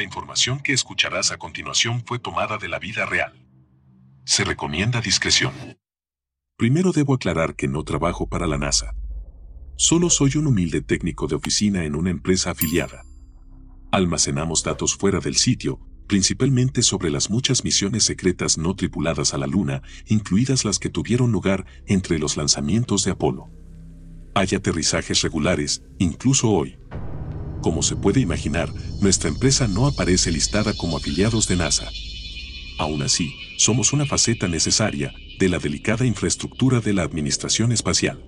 La información que escucharás a continuación fue tomada de la vida real. Se recomienda discreción. Primero debo aclarar que no trabajo para la NASA. Solo soy un humilde técnico de oficina en una empresa afiliada. Almacenamos datos fuera del sitio, principalmente sobre las muchas misiones secretas no tripuladas a la Luna, incluidas las que tuvieron lugar entre los lanzamientos de Apolo. Hay aterrizajes regulares, incluso hoy. Como se puede imaginar, nuestra empresa no aparece listada como afiliados de NASA. Aún así, somos una faceta necesaria de la delicada infraestructura de la Administración Espacial.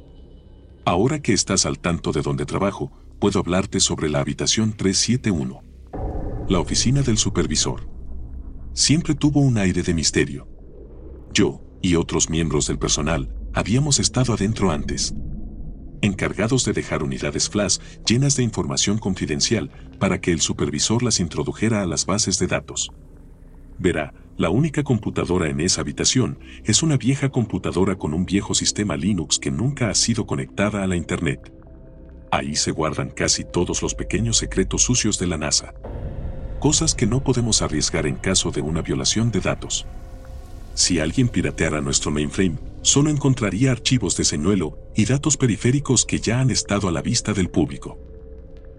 Ahora que estás al tanto de dónde trabajo, puedo hablarte sobre la habitación 371. La oficina del supervisor. Siempre tuvo un aire de misterio. Yo, y otros miembros del personal, habíamos estado adentro antes. Encargados de dejar unidades flash llenas de información confidencial para que el supervisor las introdujera a las bases de datos. Verá, la única computadora en esa habitación es una vieja computadora con un viejo sistema Linux que nunca ha sido conectada a la Internet. Ahí se guardan casi todos los pequeños secretos sucios de la NASA. Cosas que no podemos arriesgar en caso de una violación de datos. Si alguien pirateara nuestro mainframe, solo encontraría archivos de señuelo y datos periféricos que ya han estado a la vista del público.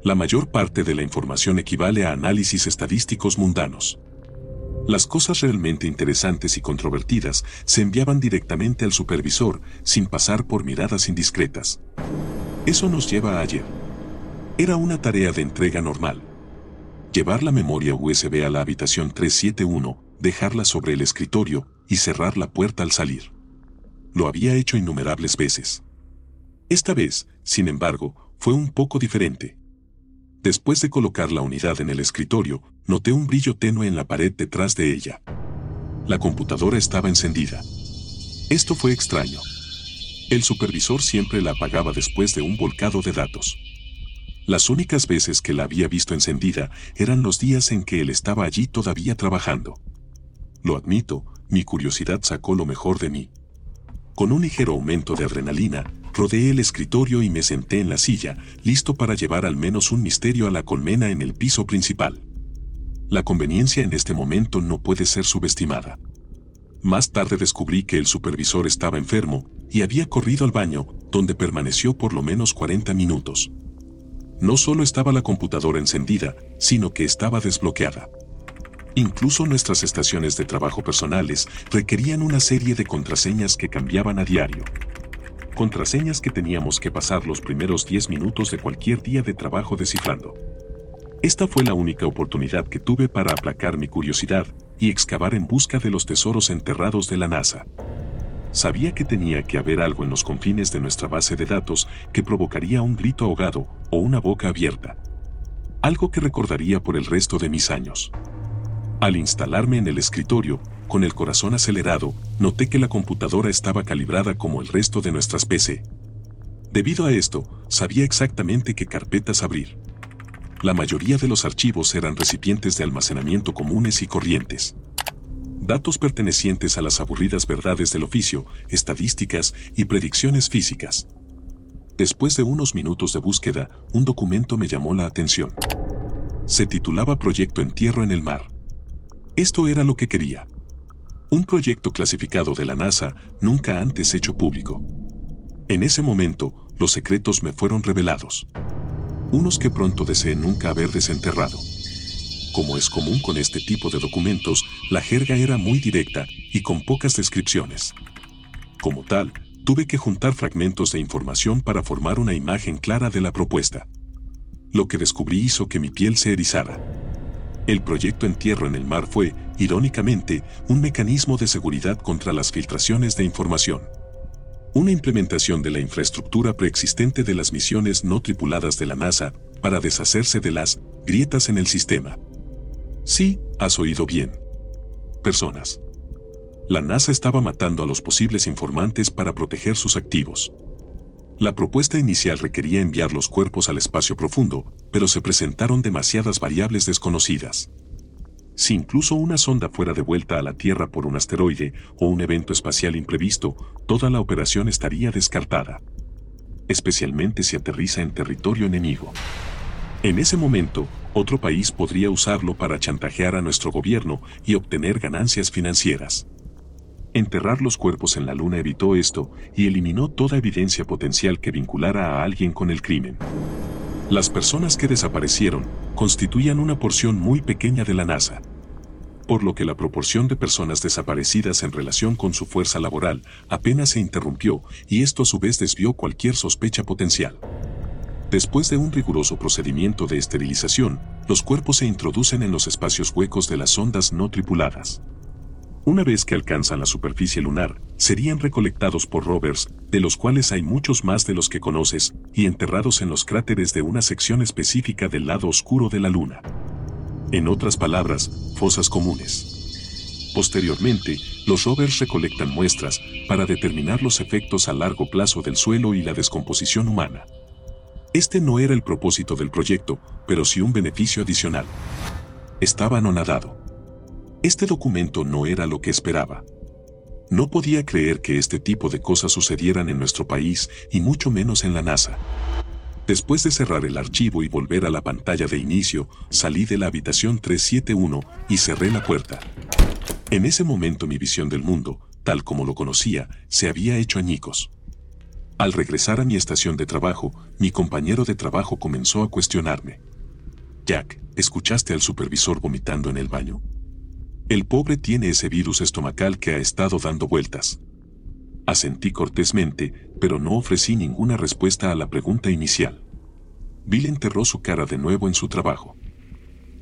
La mayor parte de la información equivale a análisis estadísticos mundanos. Las cosas realmente interesantes y controvertidas se enviaban directamente al supervisor sin pasar por miradas indiscretas. Eso nos lleva a ayer. Era una tarea de entrega normal. Llevar la memoria USB a la habitación 371, dejarla sobre el escritorio y cerrar la puerta al salir. Lo había hecho innumerables veces. Esta vez, sin embargo, fue un poco diferente. Después de colocar la unidad en el escritorio, noté un brillo tenue en la pared detrás de ella. La computadora estaba encendida. Esto fue extraño. El supervisor siempre la apagaba después de un volcado de datos. Las únicas veces que la había visto encendida eran los días en que él estaba allí todavía trabajando. Lo admito, mi curiosidad sacó lo mejor de mí. Con un ligero aumento de adrenalina, rodeé el escritorio y me senté en la silla, listo para llevar al menos un misterio a la colmena en el piso principal. La conveniencia en este momento no puede ser subestimada. Más tarde descubrí que el supervisor estaba enfermo y había corrido al baño, donde permaneció por lo menos 40 minutos. No solo estaba la computadora encendida, sino que estaba desbloqueada. Incluso nuestras estaciones de trabajo personales requerían una serie de contraseñas que cambiaban a diario contraseñas que teníamos que pasar los primeros 10 minutos de cualquier día de trabajo descifrando. Esta fue la única oportunidad que tuve para aplacar mi curiosidad y excavar en busca de los tesoros enterrados de la NASA. Sabía que tenía que haber algo en los confines de nuestra base de datos que provocaría un grito ahogado o una boca abierta. Algo que recordaría por el resto de mis años. Al instalarme en el escritorio, con el corazón acelerado, noté que la computadora estaba calibrada como el resto de nuestras PC. Debido a esto, sabía exactamente qué carpetas abrir. La mayoría de los archivos eran recipientes de almacenamiento comunes y corrientes. Datos pertenecientes a las aburridas verdades del oficio, estadísticas y predicciones físicas. Después de unos minutos de búsqueda, un documento me llamó la atención. Se titulaba Proyecto Entierro en el Mar. Esto era lo que quería. Un proyecto clasificado de la NASA nunca antes hecho público. En ese momento, los secretos me fueron revelados. Unos que pronto deseé nunca haber desenterrado. Como es común con este tipo de documentos, la jerga era muy directa y con pocas descripciones. Como tal, tuve que juntar fragmentos de información para formar una imagen clara de la propuesta. Lo que descubrí hizo que mi piel se erizara. El proyecto Entierro en el Mar fue, irónicamente, un mecanismo de seguridad contra las filtraciones de información. Una implementación de la infraestructura preexistente de las misiones no tripuladas de la NASA para deshacerse de las grietas en el sistema. Sí, has oído bien. Personas. La NASA estaba matando a los posibles informantes para proteger sus activos. La propuesta inicial requería enviar los cuerpos al espacio profundo, pero se presentaron demasiadas variables desconocidas. Si incluso una sonda fuera devuelta a la Tierra por un asteroide o un evento espacial imprevisto, toda la operación estaría descartada. Especialmente si aterriza en territorio enemigo. En ese momento, Otro país podría usarlo para chantajear a nuestro gobierno y obtener ganancias financieras. Enterrar los cuerpos en la luna evitó esto y eliminó toda evidencia potencial que vinculara a alguien con el crimen. Las personas que desaparecieron constituían una porción muy pequeña de la NASA, por lo que la proporción de personas desaparecidas en relación con su fuerza laboral apenas se interrumpió y esto a su vez desvió cualquier sospecha potencial. Después de un riguroso procedimiento de esterilización, los cuerpos se introducen en los espacios huecos de las sondas no tripuladas. Una vez que alcanzan la superficie lunar, serían recolectados por rovers, de los cuales hay muchos más de los que conoces, y enterrados en los cráteres de una sección específica del lado oscuro de la Luna. En otras palabras, fosas comunes. Posteriormente, los rovers recolectan muestras para determinar los efectos a largo plazo del suelo y la descomposición humana. Este no era el propósito del proyecto, pero sí un beneficio adicional. Estaba anonadado. Este documento no era lo que esperaba. No podía creer que este tipo de cosas sucedieran en nuestro país y mucho menos en la NASA. Después de cerrar el archivo y volver a la pantalla de inicio, salí de la habitación 371 y cerré la puerta. En ese momento mi visión del mundo, tal como lo conocía, se había hecho añicos. Al regresar a mi estación de trabajo, mi compañero de trabajo comenzó a cuestionarme. Jack, ¿escuchaste al supervisor vomitando en el baño? El pobre tiene ese virus estomacal que ha estado dando vueltas. Asentí cortésmente, pero no ofrecí ninguna respuesta a la pregunta inicial. Bill enterró su cara de nuevo en su trabajo.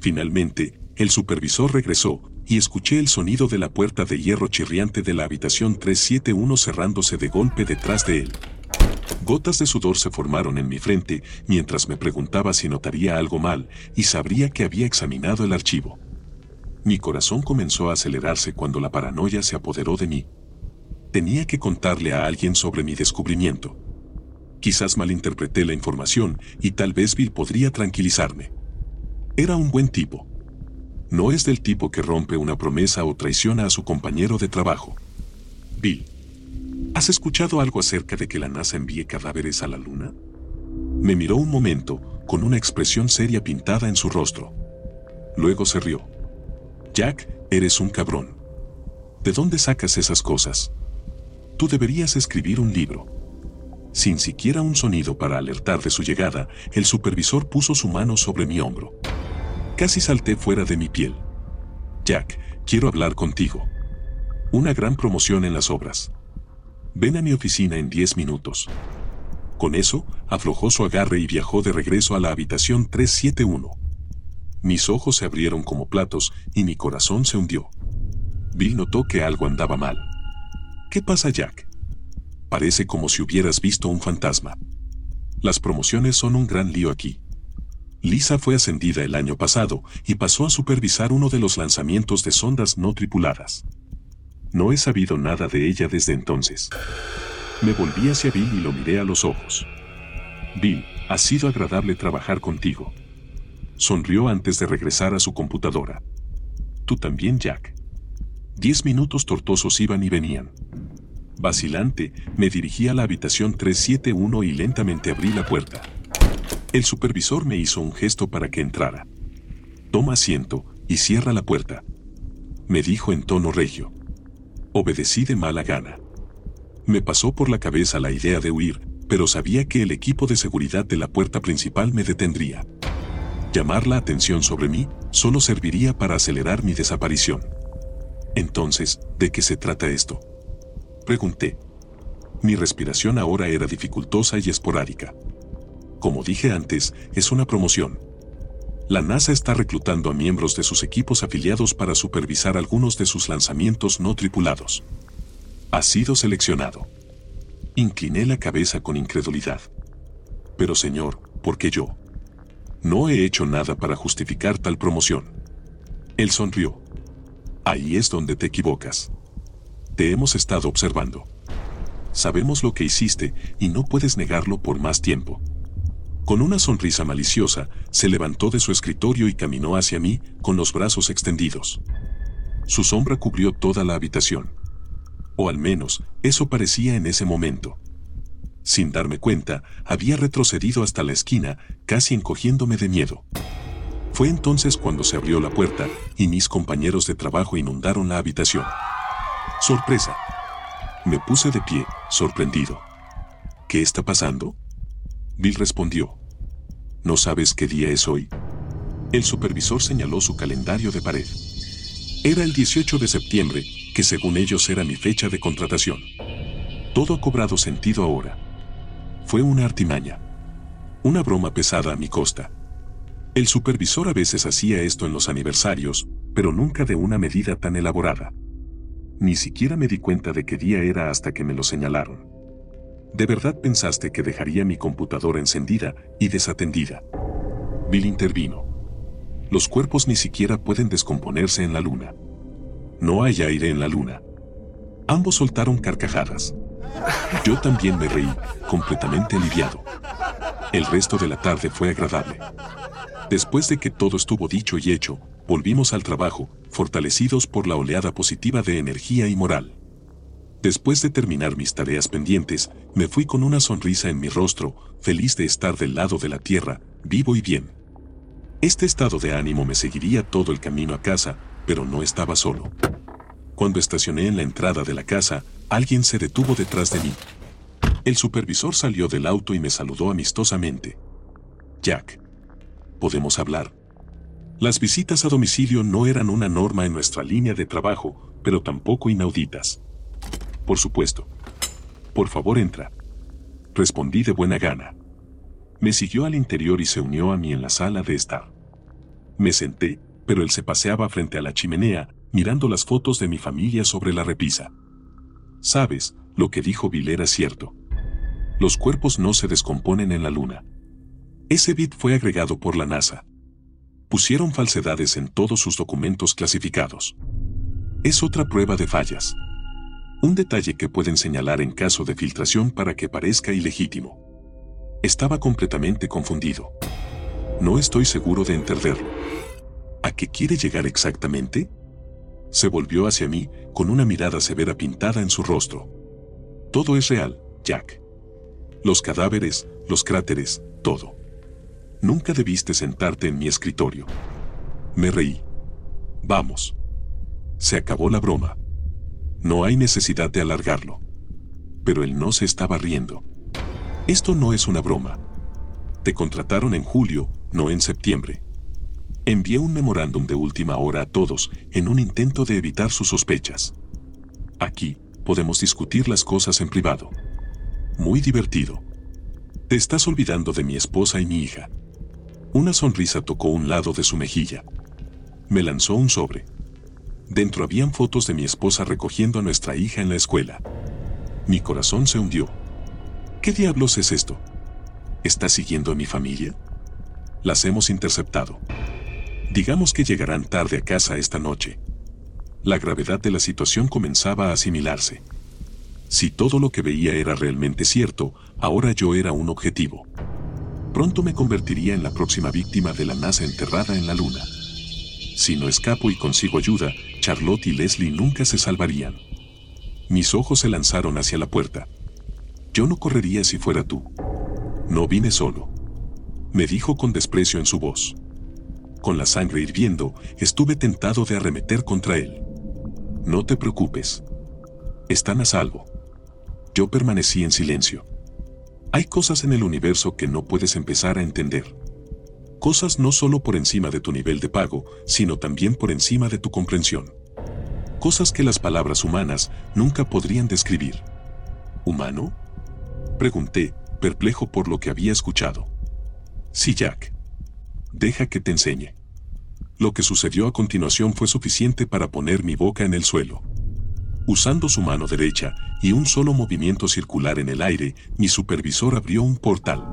Finalmente, el supervisor regresó y escuché el sonido de la puerta de hierro chirriante de la habitación 371 cerrándose de golpe detrás de él. Gotas de sudor se formaron en mi frente mientras me preguntaba si notaría algo mal y sabría que había examinado el archivo. Mi corazón comenzó a acelerarse cuando la paranoia se apoderó de mí. Tenía que contarle a alguien sobre mi descubrimiento. Quizás malinterpreté la información y tal vez Bill podría tranquilizarme. Era un buen tipo. No es del tipo que rompe una promesa o traiciona a su compañero de trabajo. Bill, ¿has escuchado algo acerca de que la NASA envíe cadáveres a la Luna? Me miró un momento, con una expresión seria pintada en su rostro. Luego se rió. Jack, eres un cabrón. ¿De dónde sacas esas cosas? Tú deberías escribir un libro. Sin siquiera un sonido para alertar de su llegada, el supervisor puso su mano sobre mi hombro. Casi salté fuera de mi piel. Jack, quiero hablar contigo. Una gran promoción en las obras. Ven a mi oficina en 10 minutos. Con eso, aflojó su agarre y viajó de regreso a la habitación 371. Mis ojos se abrieron como platos y mi corazón se hundió. Bill notó que algo andaba mal. ¿Qué pasa, Jack? Parece como si hubieras visto un fantasma. Las promociones son un gran lío aquí. Lisa fue ascendida el año pasado y pasó a supervisar uno de los lanzamientos de sondas no tripuladas. No he sabido nada de ella desde entonces. Me volví hacia Bill y lo miré a los ojos. Bill, ha sido agradable trabajar contigo. Sonrió antes de regresar a su computadora. Tú también, Jack. Diez minutos tortosos iban y venían. Vacilante, me dirigí a la habitación 371 y lentamente abrí la puerta. El supervisor me hizo un gesto para que entrara. Toma asiento y cierra la puerta. Me dijo en tono regio. Obedecí de mala gana. Me pasó por la cabeza la idea de huir, pero sabía que el equipo de seguridad de la puerta principal me detendría. Llamar la atención sobre mí solo serviría para acelerar mi desaparición. Entonces, ¿de qué se trata esto? Pregunté. Mi respiración ahora era dificultosa y esporádica. Como dije antes, es una promoción. La NASA está reclutando a miembros de sus equipos afiliados para supervisar algunos de sus lanzamientos no tripulados. Ha sido seleccionado. Incliné la cabeza con incredulidad. Pero señor, ¿por qué yo? No he hecho nada para justificar tal promoción. Él sonrió. Ahí es donde te equivocas. Te hemos estado observando. Sabemos lo que hiciste y no puedes negarlo por más tiempo. Con una sonrisa maliciosa, se levantó de su escritorio y caminó hacia mí con los brazos extendidos. Su sombra cubrió toda la habitación. O al menos, eso parecía en ese momento. Sin darme cuenta, había retrocedido hasta la esquina, casi encogiéndome de miedo. Fue entonces cuando se abrió la puerta y mis compañeros de trabajo inundaron la habitación. ¡Sorpresa! Me puse de pie, sorprendido. ¿Qué está pasando? Bill respondió. ¿No sabes qué día es hoy? El supervisor señaló su calendario de pared. Era el 18 de septiembre, que según ellos era mi fecha de contratación. Todo ha cobrado sentido ahora. Fue una artimaña. Una broma pesada a mi costa. El supervisor a veces hacía esto en los aniversarios, pero nunca de una medida tan elaborada. Ni siquiera me di cuenta de qué día era hasta que me lo señalaron. ¿De verdad pensaste que dejaría mi computadora encendida y desatendida? Bill intervino. Los cuerpos ni siquiera pueden descomponerse en la luna. No hay aire en la luna. Ambos soltaron carcajadas. Yo también me reí, completamente aliviado. El resto de la tarde fue agradable. Después de que todo estuvo dicho y hecho, volvimos al trabajo, fortalecidos por la oleada positiva de energía y moral. Después de terminar mis tareas pendientes, me fui con una sonrisa en mi rostro, feliz de estar del lado de la tierra, vivo y bien. Este estado de ánimo me seguiría todo el camino a casa, pero no estaba solo. Cuando estacioné en la entrada de la casa, alguien se detuvo detrás de mí. El supervisor salió del auto y me saludó amistosamente. Jack. ¿Podemos hablar? Las visitas a domicilio no eran una norma en nuestra línea de trabajo, pero tampoco inauditas. Por supuesto. Por favor, entra. Respondí de buena gana. Me siguió al interior y se unió a mí en la sala de estar. Me senté, pero él se paseaba frente a la chimenea, mirando las fotos de mi familia sobre la repisa. Sabes, lo que dijo Bill era cierto. Los cuerpos no se descomponen en la luna. Ese bit fue agregado por la NASA. Pusieron falsedades en todos sus documentos clasificados. Es otra prueba de fallas. Un detalle que pueden señalar en caso de filtración para que parezca ilegítimo. Estaba completamente confundido. No estoy seguro de entenderlo. ¿A qué quiere llegar exactamente? Se volvió hacia mí con una mirada severa pintada en su rostro. Todo es real, Jack. Los cadáveres, los cráteres, todo. Nunca debiste sentarte en mi escritorio. Me reí. Vamos. Se acabó la broma. No hay necesidad de alargarlo. Pero él no se estaba riendo. Esto no es una broma. Te contrataron en julio, no en septiembre. Envié un memorándum de última hora a todos en un intento de evitar sus sospechas. Aquí, podemos discutir las cosas en privado. Muy divertido. Te estás olvidando de mi esposa y mi hija. Una sonrisa tocó un lado de su mejilla. Me lanzó un sobre. Dentro habían fotos de mi esposa recogiendo a nuestra hija en la escuela. Mi corazón se hundió. ¿Qué diablos es esto? ¿Está siguiendo a mi familia? Las hemos interceptado. Digamos que llegarán tarde a casa esta noche. La gravedad de la situación comenzaba a asimilarse. Si todo lo que veía era realmente cierto, ahora yo era un objetivo. Pronto me convertiría en la próxima víctima de la NASA enterrada en la Luna. Si no escapo y consigo ayuda, Charlotte y Leslie nunca se salvarían. Mis ojos se lanzaron hacia la puerta. Yo no correría si fuera tú. No vine solo. Me dijo con desprecio en su voz. Con la sangre hirviendo, estuve tentado de arremeter contra él. No te preocupes. Están a salvo. Yo permanecí en silencio. Hay cosas en el universo que no puedes empezar a entender cosas no solo por encima de tu nivel de pago, sino también por encima de tu comprensión. Cosas que las palabras humanas nunca podrían describir. ¿Humano? Pregunté, perplejo por lo que había escuchado. Sí, Jack. Deja que te enseñe. Lo que sucedió a continuación fue suficiente para poner mi boca en el suelo. Usando su mano derecha y un solo movimiento circular en el aire, mi supervisor abrió un portal.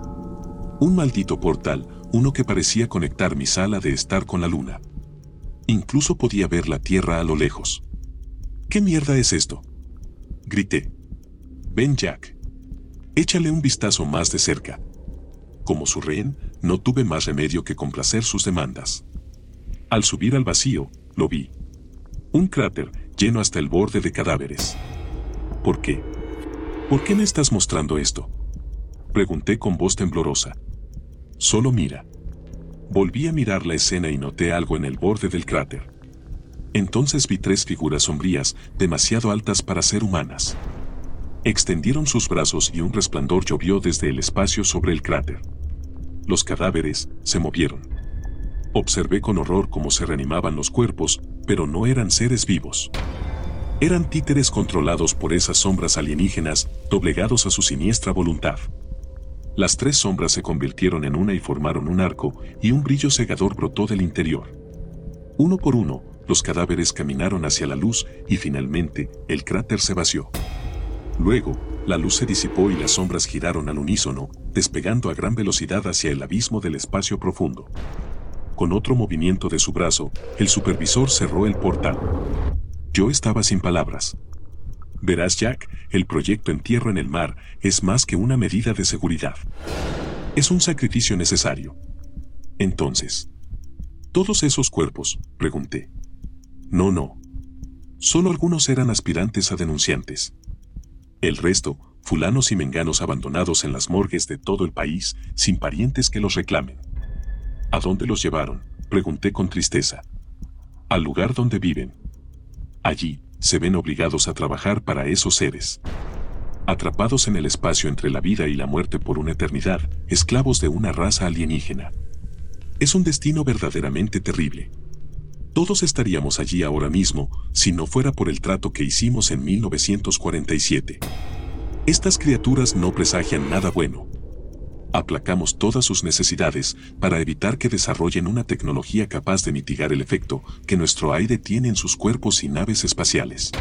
Un maldito portal uno que parecía conectar mi sala de estar con la luna. Incluso podía ver la Tierra a lo lejos. ¿Qué mierda es esto? Grité. Ven Jack. Échale un vistazo más de cerca. Como su rehén, no tuve más remedio que complacer sus demandas. Al subir al vacío, lo vi. Un cráter lleno hasta el borde de cadáveres. ¿Por qué? ¿Por qué me estás mostrando esto? Pregunté con voz temblorosa. Solo mira. Volví a mirar la escena y noté algo en el borde del cráter. Entonces vi tres figuras sombrías, demasiado altas para ser humanas. Extendieron sus brazos y un resplandor llovió desde el espacio sobre el cráter. Los cadáveres se movieron. Observé con horror cómo se reanimaban los cuerpos, pero no eran seres vivos. Eran títeres controlados por esas sombras alienígenas, doblegados a su siniestra voluntad. Las tres sombras se convirtieron en una y formaron un arco, y un brillo cegador brotó del interior. Uno por uno, los cadáveres caminaron hacia la luz y finalmente el cráter se vació. Luego, la luz se disipó y las sombras giraron al unísono, despegando a gran velocidad hacia el abismo del espacio profundo. Con otro movimiento de su brazo, el supervisor cerró el portal. Yo estaba sin palabras. Verás, Jack, el proyecto Entierro en el Mar es más que una medida de seguridad. Es un sacrificio necesario. Entonces, ¿todos esos cuerpos? pregunté. No, no. Solo algunos eran aspirantes a denunciantes. El resto, fulanos y menganos abandonados en las morgues de todo el país, sin parientes que los reclamen. ¿A dónde los llevaron? pregunté con tristeza. Al lugar donde viven. Allí, se ven obligados a trabajar para esos seres. Atrapados en el espacio entre la vida y la muerte por una eternidad, esclavos de una raza alienígena. Es un destino verdaderamente terrible. Todos estaríamos allí ahora mismo si no fuera por el trato que hicimos en 1947. Estas criaturas no presagian nada bueno. Aplacamos todas sus necesidades para evitar que desarrollen una tecnología capaz de mitigar el efecto que nuestro aire tiene en sus cuerpos y naves espaciales.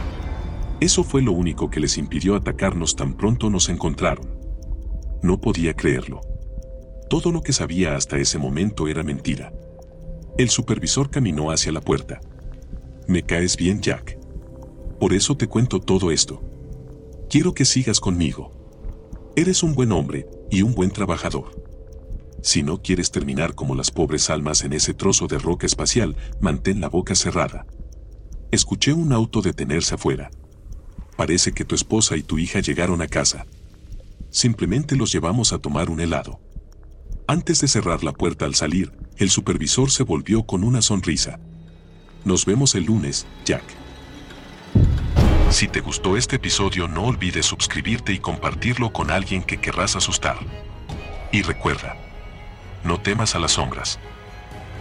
Eso fue lo único que les impidió atacarnos tan pronto nos encontraron. No podía creerlo. Todo lo que sabía hasta ese momento era mentira. El supervisor caminó hacia la puerta. Me caes bien, Jack. Por eso te cuento todo esto. Quiero que sigas conmigo. Eres un buen hombre y un buen trabajador. Si no quieres terminar como las pobres almas en ese trozo de roca espacial, mantén la boca cerrada. Escuché un auto detenerse afuera. Parece que tu esposa y tu hija llegaron a casa. Simplemente los llevamos a tomar un helado. Antes de cerrar la puerta al salir, el supervisor se volvió con una sonrisa. Nos vemos el lunes, Jack. Si te gustó este episodio no olvides suscribirte y compartirlo con alguien que querrás asustar. Y recuerda, no temas a las sombras.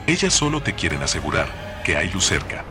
Ellas solo te quieren asegurar que hay luz cerca.